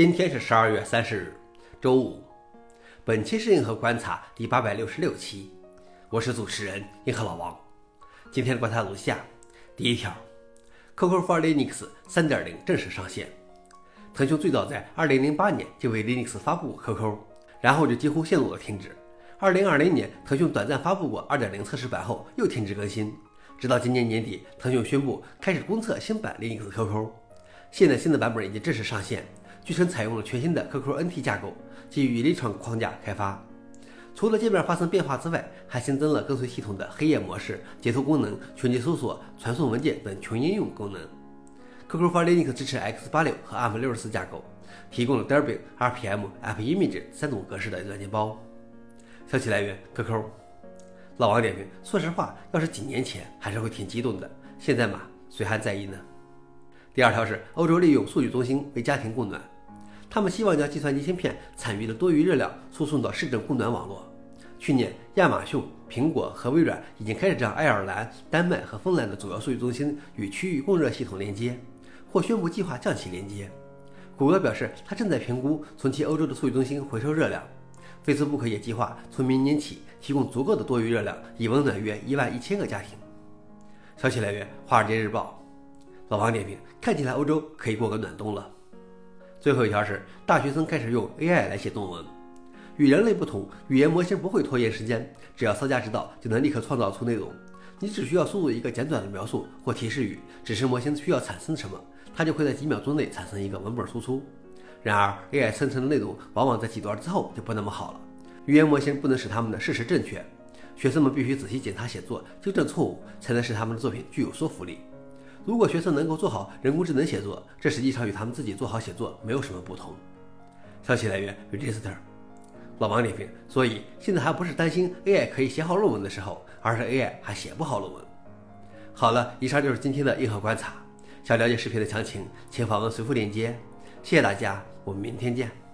今天是十二月三十日，周五。本期是硬核观察第八百六十六期，我是主持人硬核老王。今天的观察如下：第一条，QQ for Linux 三点零正式上线。腾讯最早在二零零八年就为 Linux 发布过 QQ，然后就几乎陷入了停止。二零二零年，腾讯短暂发布过二点零测试版后又停止更新，直到今年年底，腾讯宣布开始公测新版 Linux QQ。现在新的版本已经正式上线。据称采用了全新的 QQNT 架构，基于 Electron 框架开发。除了界面发生变化之外，还新增了跟随系统的黑夜模式、截图功能、全局搜索、传送文件等全应用功能。QQ for Linux 支持 x86 和 ARM64 架构，提供了 Derby、RPM、AppImage 三种格式的软件包。消息来源：QQ。老王点评：说实话，要是几年前还是会挺激动的，现在嘛，谁还在意呢？第二条是欧洲利用数据中心为家庭供暖，他们希望将计算机芯片产余的多余热量输送到市政供暖网络。去年，亚马逊、苹果和微软已经开始将爱尔兰、丹麦和芬兰的主要数据中心与区域供热系统连接，或宣布计划将其连接。谷歌表示，它正在评估从其欧洲的数据中心回收热量。Facebook 也计划从明年起提供足够的多余热量，以温暖约一万一千个家庭。消息来源：华尔街日报。老王点评：看起来欧洲可以过个暖冬了。最后一条是，大学生开始用 AI 来写论文。与人类不同，语言模型不会拖延时间，只要稍加指导，就能立刻创造出内容。你只需要输入一个简短的描述或提示语，指示模型需要产生什么，它就会在几秒钟内产生一个文本输出。然而，AI 生成的内容往往在几段之后就不那么好了。语言模型不能使他们的事实正确，学生们必须仔细检查写作，纠正错误，才能使他们的作品具有说服力。如果学生能够做好人工智能写作，这实际上与他们自己做好写作没有什么不同。消息来源：Register。老王点评：所以现在还不是担心 AI 可以写好论文的时候，而是 AI 还写不好论文。好了，以上就是今天的硬核观察。想了解视频的详情，请访问随附链接。谢谢大家，我们明天见。